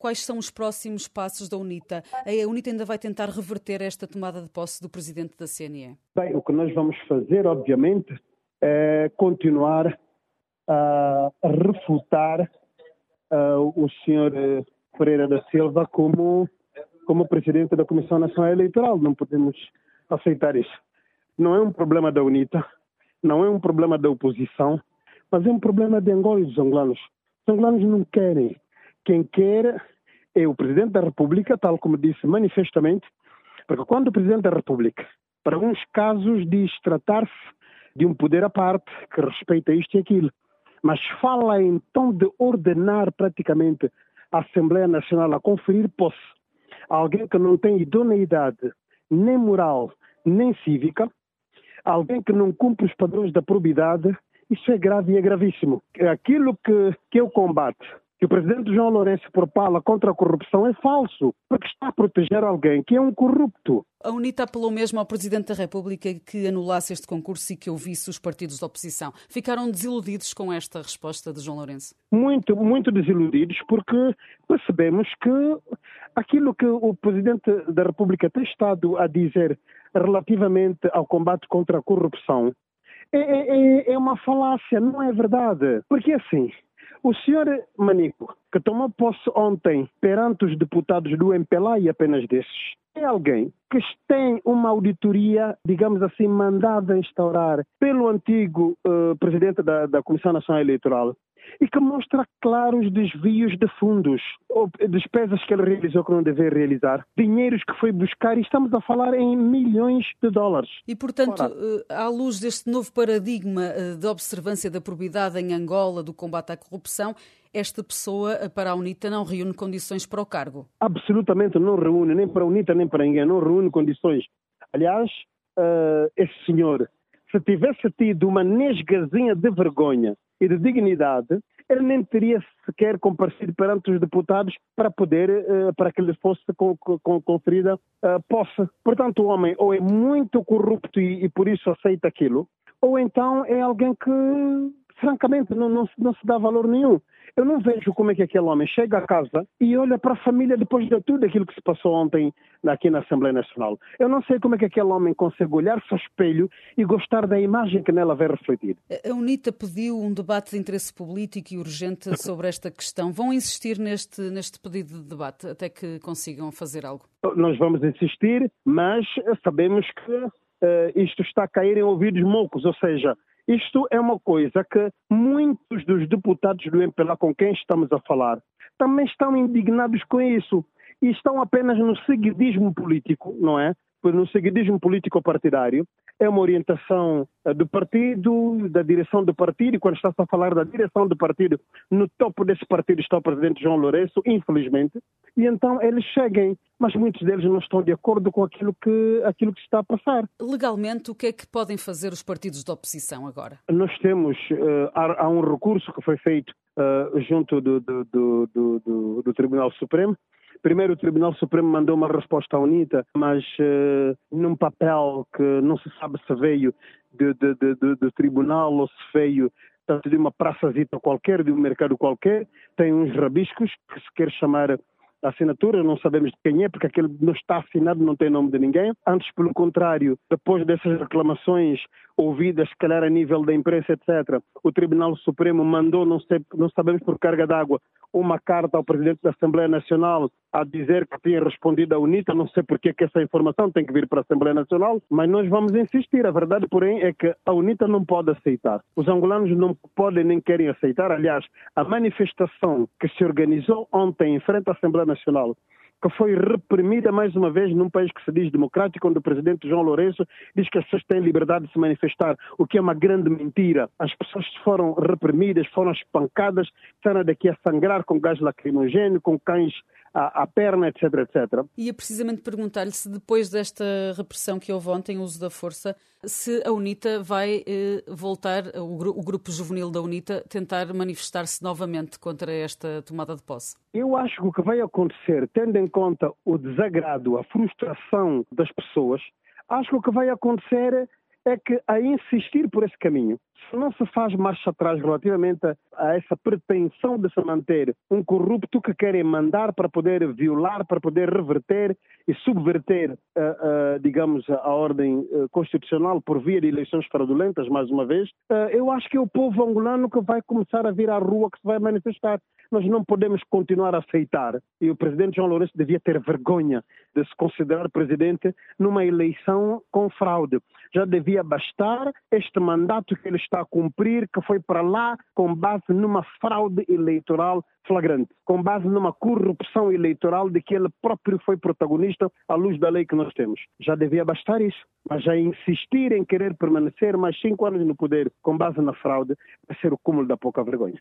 quais são os próximos passos da UNITA? A UNITA ainda vai tentar reverter esta tomada de posse do presidente da CNE? Bem, o que nós vamos fazer, obviamente, é continuar a refutar uh, o senhor eh, Pereira da Silva como, como presidente da Comissão Nacional Eleitoral. Não podemos aceitar isso. Não é um problema da UNITA, não é um problema da oposição, mas é um problema de Angola e dos angolanos. Os angolanos não querem. Quem quer é o Presidente da República, tal como disse manifestamente, porque quando o Presidente da República, para alguns casos, diz tratar-se de um poder à parte que respeita isto e aquilo, mas fala então de ordenar praticamente a Assembleia Nacional a conferir posse a alguém que não tem idoneidade nem moral nem cívica, alguém que não cumpre os padrões da probidade, isso é grave e é gravíssimo. Aquilo que, que eu combato que o presidente João Lourenço propala contra a corrupção é falso, porque está a proteger alguém que é um corrupto. A UNITA apelou mesmo ao Presidente da República que anulasse este concurso e que ouvisse os partidos da oposição. Ficaram desiludidos com esta resposta de João Lourenço? Muito, muito desiludidos, porque percebemos que aquilo que o Presidente da República tem estado a dizer relativamente ao combate contra a corrupção é, é, é, é uma falácia, não é verdade. Porque assim, o senhor Manico, que tomou posse ontem perante os deputados do MPLA e apenas desses, é alguém que tem uma auditoria, digamos assim, mandada a instaurar pelo antigo uh, presidente da, da Comissão Nacional Eleitoral e que mostra claros desvios de fundos, ou despesas que ele realizou que não devia realizar, dinheiros que foi buscar e estamos a falar em milhões de dólares. E, portanto, Ora, eh, à luz deste novo paradigma eh, de observância da probidade em Angola, do combate à corrupção, esta pessoa eh, para a UNITA não reúne condições para o cargo? Absolutamente não reúne, nem para a UNITA nem para ninguém, não reúne condições. Aliás, uh, esse senhor, se tivesse tido uma nesgazinha de vergonha e de dignidade, ele nem teria sequer comparecido perante os deputados para poder, uh, para que lhe fosse conferida uh, posse. Portanto, o homem ou é muito corrupto e, e, por isso aceita aquilo, ou então é alguém que, francamente, não, não, não se dá valor nenhum. Eu não vejo como é que aquele homem chega a casa e olha para a família depois de tudo aquilo que se passou ontem aqui na Assembleia Nacional. Eu não sei como é que aquele homem consegue olhar-se ao espelho e gostar da imagem que nela vai refletir. A UNITA pediu um debate de interesse político e urgente sobre esta questão. Vão insistir neste, neste pedido de debate até que consigam fazer algo? Nós vamos insistir, mas sabemos que uh, isto está a cair em ouvidos moucos, ou seja, isto é uma coisa que muitos dos deputados do MPLA com quem estamos a falar também estão indignados com isso e estão apenas no seguidismo político, não é? No seguidismo político partidário, é uma orientação eh, do partido, da direção do partido, e quando está-se a falar da direção do partido, no topo desse partido está o presidente João Lourenço, infelizmente, e então eles seguem, mas muitos deles não estão de acordo com aquilo que, aquilo que está a passar. Legalmente, o que é que podem fazer os partidos da oposição agora? Nós temos, uh, há, há, um recurso que foi feito uh, junto do, do, do, do Tribunal Supremo, Primeiro, o Tribunal Supremo mandou uma resposta à UNITA, mas uh, num papel que não se sabe se veio do tribunal ou se veio tanto de uma praçazita qualquer, de um mercado qualquer, tem uns rabiscos que se quer chamar a assinatura, não sabemos de quem é, porque aquele não está assinado, não tem nome de ninguém. Antes, pelo contrário, depois dessas reclamações ouvidas, se calhar a nível da imprensa, etc., o Tribunal Supremo mandou, não, sei, não sabemos por carga d'água, uma carta ao Presidente da Assembleia Nacional a dizer que tinha respondido à UNITA, não sei porque que essa informação tem que vir para a Assembleia Nacional, mas nós vamos insistir. A verdade, porém, é que a UNITA não pode aceitar. Os angolanos não podem nem querem aceitar. Aliás, a manifestação que se organizou ontem em frente à Assembleia Nacional que foi reprimida mais uma vez num país que se diz democrático, onde o presidente João Lourenço diz que as pessoas têm liberdade de se manifestar, o que é uma grande mentira. As pessoas foram reprimidas, foram espancadas, estão daqui a sangrar com gás lacrimogêneo, com cães à, à, perna, etc, etc. Ia precisamente perguntar-lhe se depois desta repressão que houve ontem, o uso da força, se a UNITA vai eh, voltar, o, o, grupo juvenil da UNITA, tentar manifestar-se novamente contra esta tomada de posse. Eu acho que o que vai acontecer, tendo em conta o desagrado, a frustração das pessoas, acho que o que vai acontecer é que a insistir por esse caminho, se não se faz marcha atrás relativamente a essa pretensão de se manter um corrupto que querem mandar para poder violar, para poder reverter e subverter, uh, uh, digamos, a ordem uh, constitucional por via de eleições fraudulentas, mais uma vez, eu acho que é o povo angolano que vai começar a vir à rua, que se vai manifestar. Nós não podemos continuar a aceitar, e o presidente João Lourenço devia ter vergonha de se considerar presidente numa eleição com fraude. Já devia bastar este mandato que ele está a cumprir, que foi para lá com base numa fraude eleitoral flagrante, com base numa corrupção eleitoral de que ele próprio foi protagonista à luz da lei que nós temos. Já devia bastar isso, mas já insistir em querer permanecer mais cinco anos no poder com base na fraude vai ser o cúmulo da pouca vergonha.